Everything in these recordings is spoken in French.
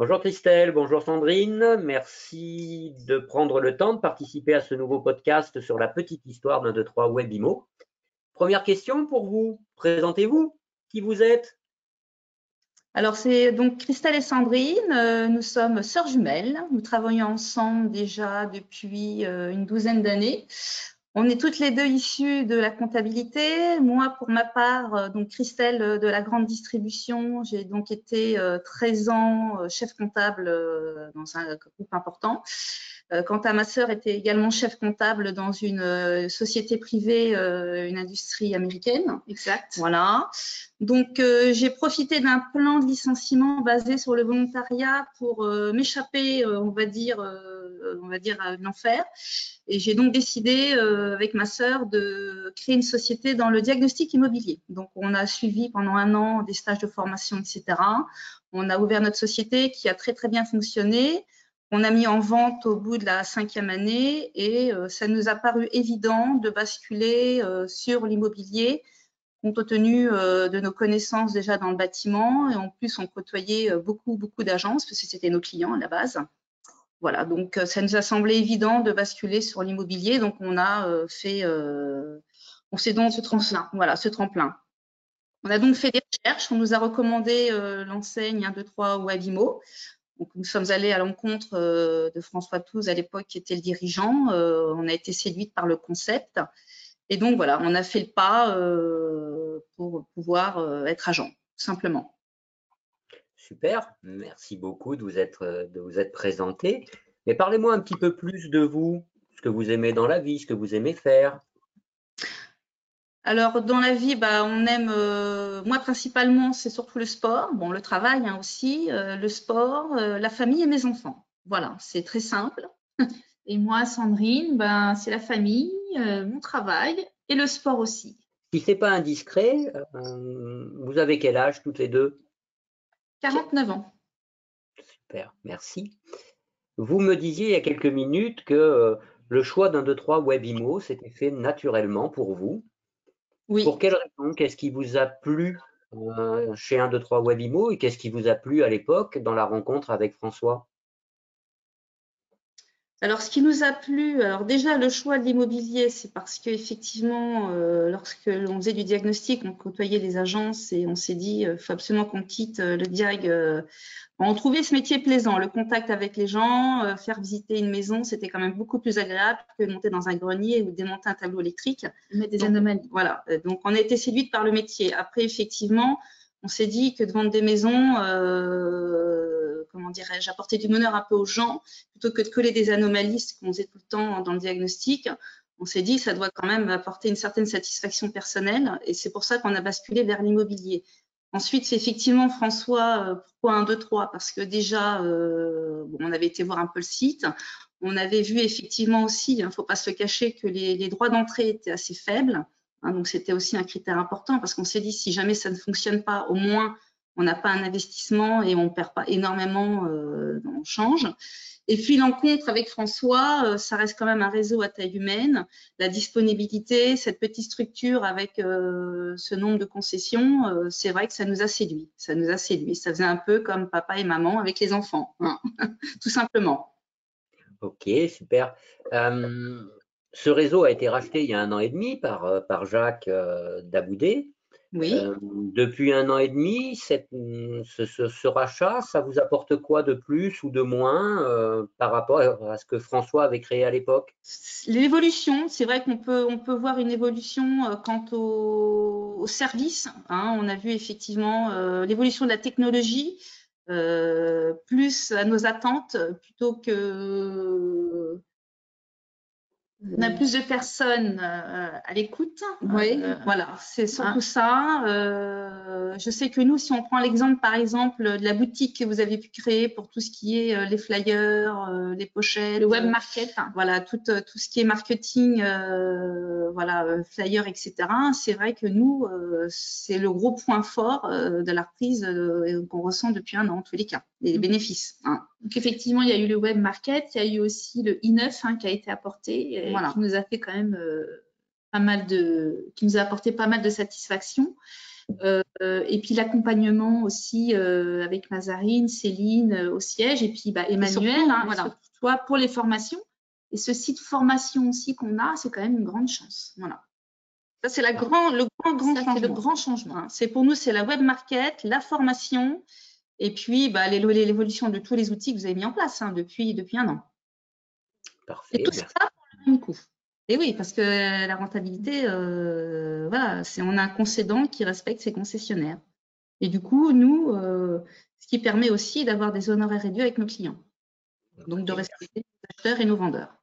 Bonjour Christelle, bonjour Sandrine. Merci de prendre le temps de participer à ce nouveau podcast sur la petite histoire d'un, deux, trois Webimo. Première question pour vous. Présentez-vous. Qui vous êtes? Alors, c'est donc Christelle et Sandrine. Euh, nous sommes sœurs jumelles. Nous travaillons ensemble déjà depuis euh, une douzaine d'années. On est toutes les deux issues de la comptabilité. Moi, pour ma part, euh, donc Christelle euh, de la grande distribution, j'ai donc été 13 euh, ans chef comptable dans un groupe important. Quant à ma sœur, était également chef comptable dans une société privée, une industrie américaine. Exact. Voilà. Donc, j'ai profité d'un plan de licenciement basé sur le volontariat pour m'échapper, on va dire, on va dire à l'enfer. Et j'ai donc décidé euh, avec ma sœur de créer une société dans le diagnostic immobilier. Donc, on a suivi pendant un an des stages de formation, etc. On a ouvert notre société qui a très, très bien fonctionné. On a mis en vente au bout de la cinquième année et euh, ça nous a paru évident de basculer euh, sur l'immobilier compte tenu de nos connaissances déjà dans le bâtiment et en plus on côtoyait beaucoup beaucoup d'agences parce que c'était nos clients à la base. Voilà, donc euh, ça nous a semblé évident de basculer sur l'immobilier, donc on a euh, fait, euh, on s'est donc ce tremplin, voilà, ce tremplin. On a donc fait des recherches, on nous a recommandé l'enseigne 1, 2, 3 ou Avimo. Nous sommes allés à l'encontre de François Touze à l'époque qui était le dirigeant. on a été séduite par le concept. Et donc voilà, on a fait le pas pour pouvoir être agent, simplement. Super, merci beaucoup de vous être, de vous être présenté. Mais parlez-moi un petit peu plus de vous, ce que vous aimez dans la vie, ce que vous aimez faire. Alors, dans la vie, bah, on aime, euh, moi principalement, c'est surtout le sport, bon, le travail hein, aussi, euh, le sport, euh, la famille et mes enfants. Voilà, c'est très simple. Et moi, Sandrine, ben, c'est la famille, mon travail et le sport aussi. Si ce n'est pas indiscret, vous avez quel âge toutes les deux? 49 ans. Super, merci. Vous me disiez il y a quelques minutes que le choix d'un, deux, trois Webimo s'était fait naturellement pour vous. Pour quelle raison? Qu'est-ce qui vous a plu euh, chez un, deux, trois Webimo et qu'est-ce qui vous a plu à l'époque dans la rencontre avec François? Alors, ce qui nous a plu, alors déjà le choix de l'immobilier, c'est parce qu'effectivement, euh, lorsque l'on faisait du diagnostic, on côtoyait les agences et on s'est dit, il euh, faut absolument qu'on quitte euh, le diag. on trouvait ce métier plaisant, le contact avec les gens, faire visiter une maison, c'était quand même beaucoup plus agréable que monter dans un grenier ou démonter un tableau électrique. Mettre des anomalies. Voilà, donc on a été séduite par le métier. Après, effectivement, on s'est dit que de vendre des maisons, comment dirais-je, apporter du bonheur un peu aux gens, plutôt que de coller des anomalies, qu'on faisait tout le temps dans le diagnostic. On s'est dit, ça doit quand même apporter une certaine satisfaction personnelle, et c'est pour ça qu'on a basculé vers l'immobilier. Ensuite, effectivement François, euh, pourquoi un, deux, trois? Parce que déjà, euh, on avait été voir un peu le site. On avait vu effectivement aussi, il hein, ne faut pas se cacher, que les, droits d'entrée étaient assez faibles. Hein, donc, c'était aussi un critère important parce qu'on s'est dit, si jamais ça ne fonctionne pas, au moins, on n'a pas un investissement et on ne perd pas énormément euh, le change. Et puis l'encontre avec François, euh, ça reste quand même un réseau à taille humaine. La disponibilité, cette petite structure avec euh, ce nombre de concessions, c'est vrai que ça nous a séduit. Ça nous a séduit. Ça faisait un peu comme papa et maman avec les enfants, hein. tout simplement. Ok, super. ce réseau a été racheté il y a un an et demi par, par Jacques Daboudé. Oui. Euh, depuis un an et demi, ce, rachat, ça vous apporte quoi de plus ou de moins euh, par rapport à ce que François avait créé à l'époque? L'évolution, c'est vrai qu'on peut, on peut voir une évolution euh, quant au, service. Hein. on a vu effectivement l'évolution de la technologie. plus à nos attentes plutôt que on a plus de personnes euh, à l'écoute. Oui, euh, voilà, c'est surtout ah. ça. Euh, je sais que nous, si on prend l'exemple, par exemple, de la boutique que vous avez pu créer pour tout ce qui est les flyers, les pochettes, le web market, voilà, tout, tout ce qui est marketing, voilà, flyers, etc. C'est vrai que nous, c'est le gros point fort de la reprise qu'on ressent depuis un an, en tous les cas, les mm. bénéfices. Hein. Donc effectivement, il y a eu le web market, il y a eu aussi le i9 hein, qui a été apporté, et qui nous a fait quand même euh, pas mal de, qui nous a apporté pas mal de satisfaction. Et puis l'accompagnement aussi avec Mazarine, Céline au siège, et puis bah, Emmanuel, hein, voilà, toi pour les formations. Et ce site formation aussi qu'on a, c'est quand même une grande chance. Voilà. Ça, c'est le grand, grand changement. Le grand changement. Hein. C'est pour nous, c'est la web market, la formation, et puis bah, l'évolution de tous les outils que vous avez mis en place hein, depuis, depuis un an. Parfait. Et tout ça pour le même coût. Et oui, parce que la rentabilité, euh, voilà, c'est on a un concédant qui respecte ses concessionnaires. Et du coup, nous, euh, ce qui permet aussi d'avoir des honoraires réduits avec nos clients. Donc de respecter nos acheteurs et nos vendeurs.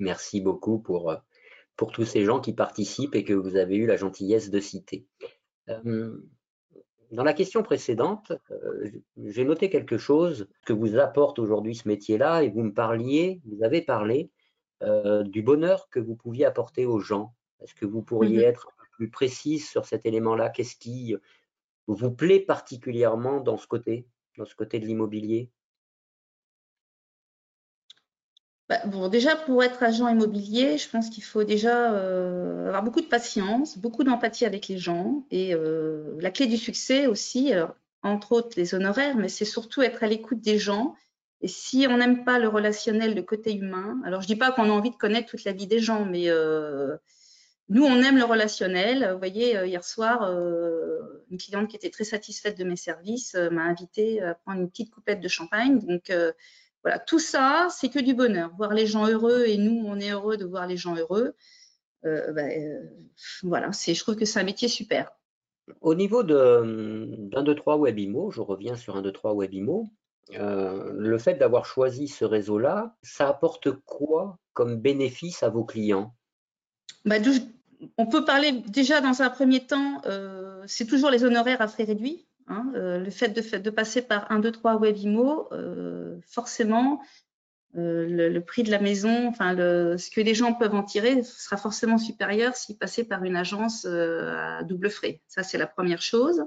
Merci beaucoup pour, euh, pour tous ces gens qui participent et que vous avez eu la gentillesse de citer. Dans la question précédente, j'ai noté quelque chose que vous apporte aujourd'hui ce métier-là et vous me parliez, vous avez parlé du bonheur que vous pouviez apporter aux gens? Est-ce que vous pourriez mhm. être plus précise sur cet élément-là? Qu'est-ce qui vous plaît particulièrement dans ce côté, dans ce côté de l'immobilier? Bah, bon, déjà, pour être agent immobilier, je pense qu'il faut déjà euh, avoir beaucoup de patience, beaucoup d'empathie avec les gens. Et euh, la clé du succès aussi, entre autres les honoraires, mais c'est surtout être à l'écoute des gens. Et si on n'aime pas le relationnel, le côté humain, alors je ne dis pas qu'on a envie de connaître toute la vie des gens, mais euh, nous, on aime le relationnel. Vous voyez, hier soir, une cliente qui était très satisfaite de mes services m'a invité à prendre une petite coupette de champagne. Donc, voilà, tout ça, c'est que du bonheur. Voir les gens heureux et nous, on est heureux de voir les gens heureux. Euh, ben, euh, voilà, je trouve que c'est un métier super. Au niveau d'un, deux, trois Webimo, je reviens sur un, deux, trois Webimo, euh, le fait d'avoir choisi ce réseau-là, ça apporte quoi comme bénéfice à vos clients? Bah, On peut parler déjà dans un premier temps, c'est toujours les honoraires à frais réduits. Hein, euh, le fait de, passer par 1, 2, 3 Webimo, euh, forcément, euh, le, prix de la maison, enfin, ce que les gens peuvent en tirer sera forcément supérieur s'ils passaient par une agence à double frais. Ça, c'est la première chose.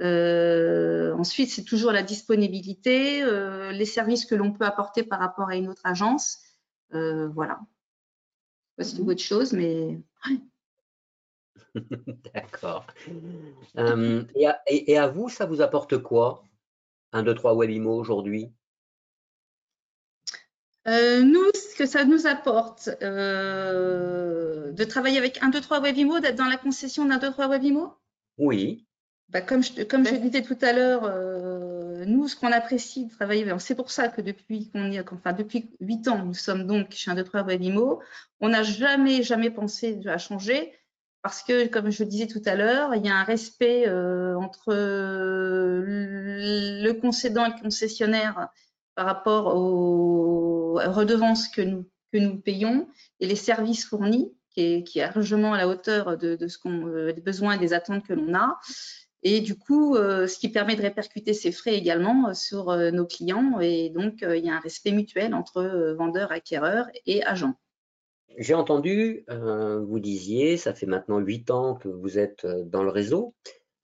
Ensuite, c'est toujours la disponibilité, les services que l'on peut apporter par rapport à une autre agence. voilà. C'est mmh. autre chose, mais D'accord. Euh, et, à, vous, ça vous apporte quoi Un, deux, trois Webimo aujourd'hui? Euh, nous, ce que ça nous apporte, euh, de travailler avec 1, 2, 3 Webimo, d'être dans la concession d'un 2, 3 Webimo Oui. Bah, comme je, comme je disais tout à l'heure, nous, ce qu'on apprécie de travailler, c'est pour ça que depuis qu'on enfin, depuis 8 ans, nous sommes donc chez 1, 2, 3 Webimo, on n'a jamais, jamais pensé à changer parce que, comme je le disais tout à l'heure, il y a un respect euh, entre le concédant et le concessionnaire par rapport aux redevances que nous, que nous payons et les services fournis, qui est, qui est largement à la hauteur de, de ce qu'on, euh, des besoins et des attentes que l'on a. Et du coup, euh, ce qui permet de répercuter ces frais également sur nos clients. Et donc, il y a un respect mutuel entre vendeurs, acquéreurs et agents. J'ai entendu, euh, vous disiez, ça fait maintenant huit ans que vous êtes euh, dans le réseau.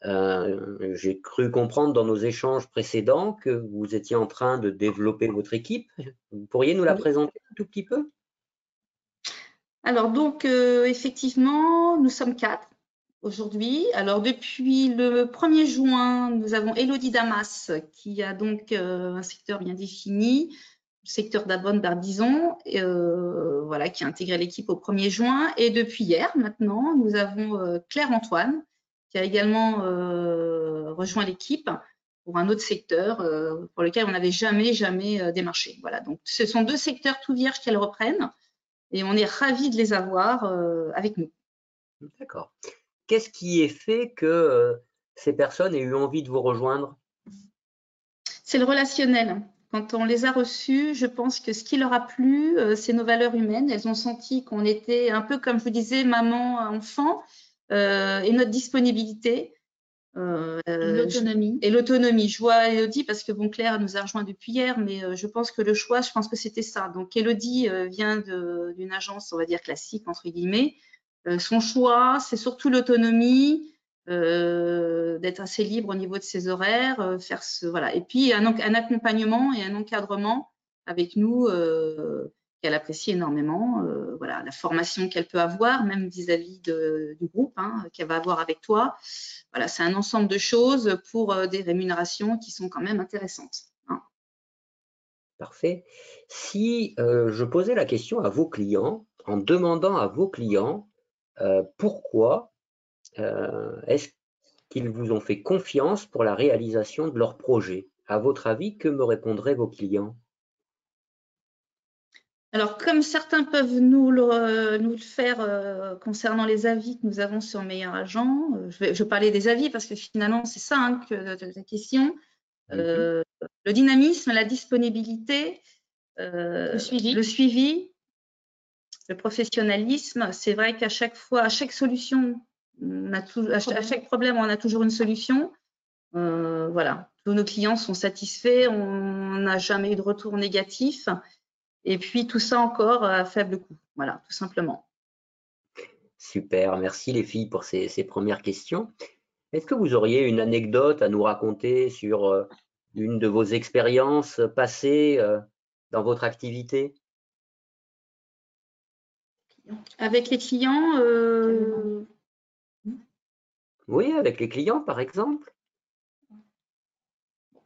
Euh, j'ai cru comprendre dans nos échanges précédents que vous étiez en train de développer votre équipe. Vous pourriez nous la présenter un tout petit peu? Alors donc, effectivement, nous sommes quatre aujourd'hui. Alors depuis le 1er juin, nous avons Elodie Damas qui a donc un secteur bien défini, secteur d'Abonne Barbizon, euh, voilà, qui a intégré l'équipe au 1er juin. Et depuis hier, maintenant, nous avons euh, Claire Antoine, qui a également euh, rejoint l'équipe pour un autre secteur euh, pour lequel on n'avait jamais, jamais démarché. Voilà, donc ce sont deux secteurs tout vierges qu'elles reprennent et on est ravis de les avoir avec nous. D'accord. Qu'est-ce qui est fait que ces personnes aient eu envie de vous rejoindre? C'est le relationnel. Quand on les a reçus, je pense que ce qui leur a plu, euh, c'est nos valeurs humaines. Elles ont senti qu'on était un peu, comme je vous disais, maman, enfant, euh, et notre disponibilité. Euh, l'autonomie. Et l'autonomie. Je vois Elodie parce que bon, Claire nous a rejoint depuis hier, mais je pense que le choix, je pense que c'était ça. Donc Elodie vient d'une agence, on va dire classique entre guillemets. Son choix, c'est surtout l'autonomie, euh, d'être assez libre au niveau de ses horaires, euh, faire ce voilà. Et puis un, accompagnement et un encadrement avec nous, euh, qu'elle apprécie énormément. voilà, la formation qu'elle peut avoir, même vis-à-vis du groupe hein, qu'elle va avoir avec toi. Voilà, c'est un ensemble de choses pour des rémunérations qui sont quand même intéressantes. Hein. Parfait. Si je posais la question à vos clients, en demandant à vos clients pourquoi est-ce qu'ils vous ont fait confiance pour la réalisation de leur projet? À votre avis, que me répondraient vos clients? Alors, comme certains peuvent nous le, nous le faire euh, concernant les avis que nous avons sur Meilleur Agent, euh, je, vais, je parler des avis parce que finalement, c'est ça hein, que la question. Euh, le dynamisme, la disponibilité, le suivi. le, suivi. Le professionnalisme. C'est vrai qu'à chaque fois, à chaque solution à, chaque problème, on a toujours une solution. Euh, voilà, tous nos clients sont satisfaits, on n'a jamais eu de retour négatif. Et puis tout ça encore à faible coût. Voilà, tout simplement. Super, merci les filles pour ces, premières questions. Est-ce que vous auriez une anecdote à nous raconter sur euh, une de vos expériences passées euh, dans votre activité? Avec les clients, oui, avec les clients, par exemple.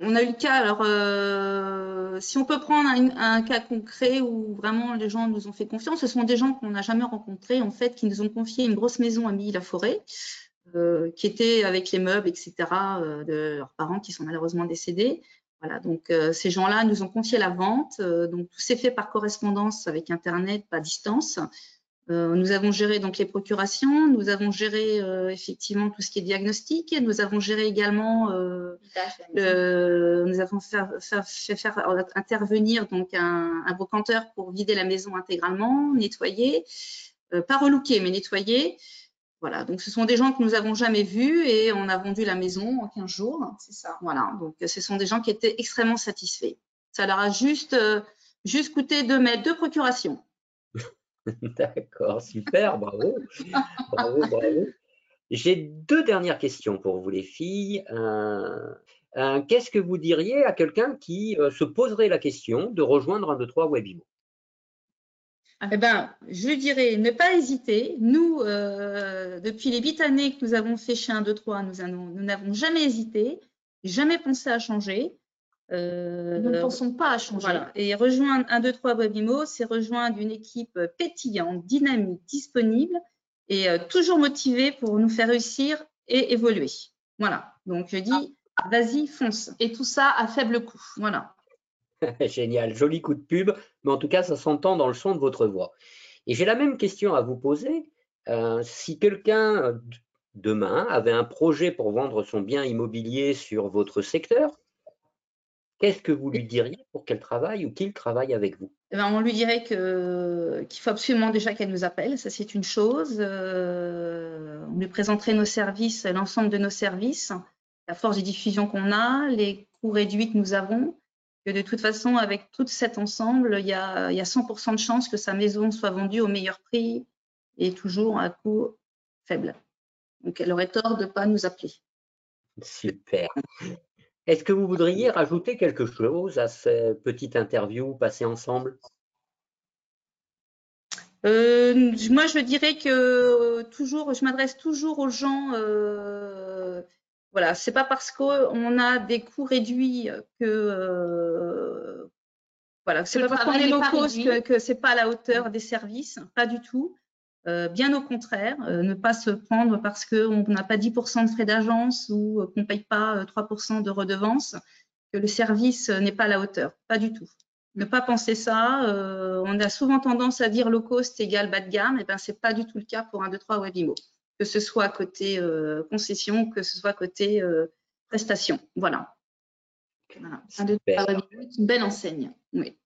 On a eu le cas, alors euh, si on peut prendre un, cas concret où vraiment les gens nous ont fait confiance, ce sont des gens qu'on n'a jamais rencontrés, en fait, qui nous ont confié une grosse maison à Milly-la-Forêt, euh, qui était avec les meubles, etc., euh, de leurs parents qui sont malheureusement décédés. Voilà, donc ces gens-là nous ont confié la vente. donc tout s'est fait par correspondance avec Internet, pas distance. Euh, nous avons géré donc les procurations, nous avons géré euh, effectivement tout ce qui est diagnostic, nous avons géré également, euh, nous avons fait, faire intervenir donc un, un, brocanteur pour vider la maison intégralement, nettoyer, pas relooker mais nettoyer. Voilà, donc ce sont des gens que nous n'avons jamais vus et on a vendu la maison en 15 jours. C'est ça. Voilà, donc ce sont des gens qui étaient extrêmement satisfaits. Ça leur a juste, juste coûté deux mètres de procuration. D'accord, super, bravo. bravo, bravo. J'ai deux dernières questions pour vous, les filles. Euh, euh, qu'est-ce que vous diriez à quelqu'un qui euh, se poserait la question de rejoindre un de trois Webimo eh ben, je dirais ne pas hésiter. Nous, depuis les huit années que nous avons fait chez 1, 2, 3, nous n'avons jamais hésité, jamais pensé à changer. Euh, nous ne pensons pas à changer. Et rejoindre 1, 2, 3 Webimo, c'est rejoindre une équipe pétillante, dynamique, disponible et euh, toujours motivée pour nous faire réussir et évoluer. Voilà. Donc je dis, vas-y, fonce. Et tout ça à faible coût. Voilà. Génial, joli coup de pub, mais en tout cas, ça s'entend dans le son de votre voix. Et j'ai la même question à vous poser. Euh, si quelqu'un demain avait un projet pour vendre son bien immobilier sur votre secteur, qu'est-ce que vous lui diriez pour qu'elle travaille ou qu'il travaille avec vous? Eh ben, On lui dirait qu'il faut absolument déjà qu'elle nous appelle, ça c'est une chose. Euh, on lui présenterait nos services, l'ensemble de nos services, la force de diffusion qu'on a, les coûts réduits que nous avons. Que de toute façon, avec tout cet ensemble, il y a, il y a 100% de chances que sa maison soit vendue au meilleur prix et toujours à coût faible. Donc elle aurait tort de ne pas nous appeler. Super. Est-ce que vous voudriez rajouter quelque chose à cette petite interview passée ensemble? Euh, moi, je dirais que toujours, je m'adresse toujours aux gens. Euh, voilà, c'est pas parce qu'on a des coûts réduits que euh, voilà, c'est pas parce qu'on est low cost que, que c'est pas à la hauteur des services, pas du tout. Euh, bien au contraire, euh, ne pas se prendre parce qu'on n'a pas 10% de frais d'agence ou euh, qu'on ne paye pas 3% de redevance, que le service n'est pas à la hauteur. Pas du tout. Ne pas penser ça. on a souvent tendance à dire low cost égale bas de gamme. Et eh ben c'est pas du tout le cas pour un 2, 3 Webimo. Que ce soit côté concession, que ce soit côté prestation. Voilà. voilà. Un 2, 3 Webimo une belle enseigne. Oui.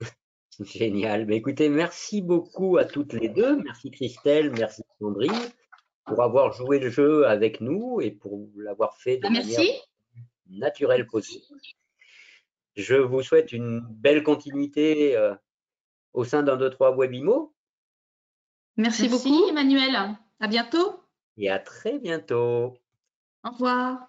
Génial. Mais écoutez, merci beaucoup à toutes les deux. Merci Christelle, merci Sandrine pour avoir joué le jeu avec nous et pour l'avoir fait de ah, manière naturelle possible. Je vous souhaite une belle continuité euh, au sein d'un, deux, trois Webimo. Merci, merci beaucoup, Emmanuel. À bientôt. Et à très bientôt. Au revoir.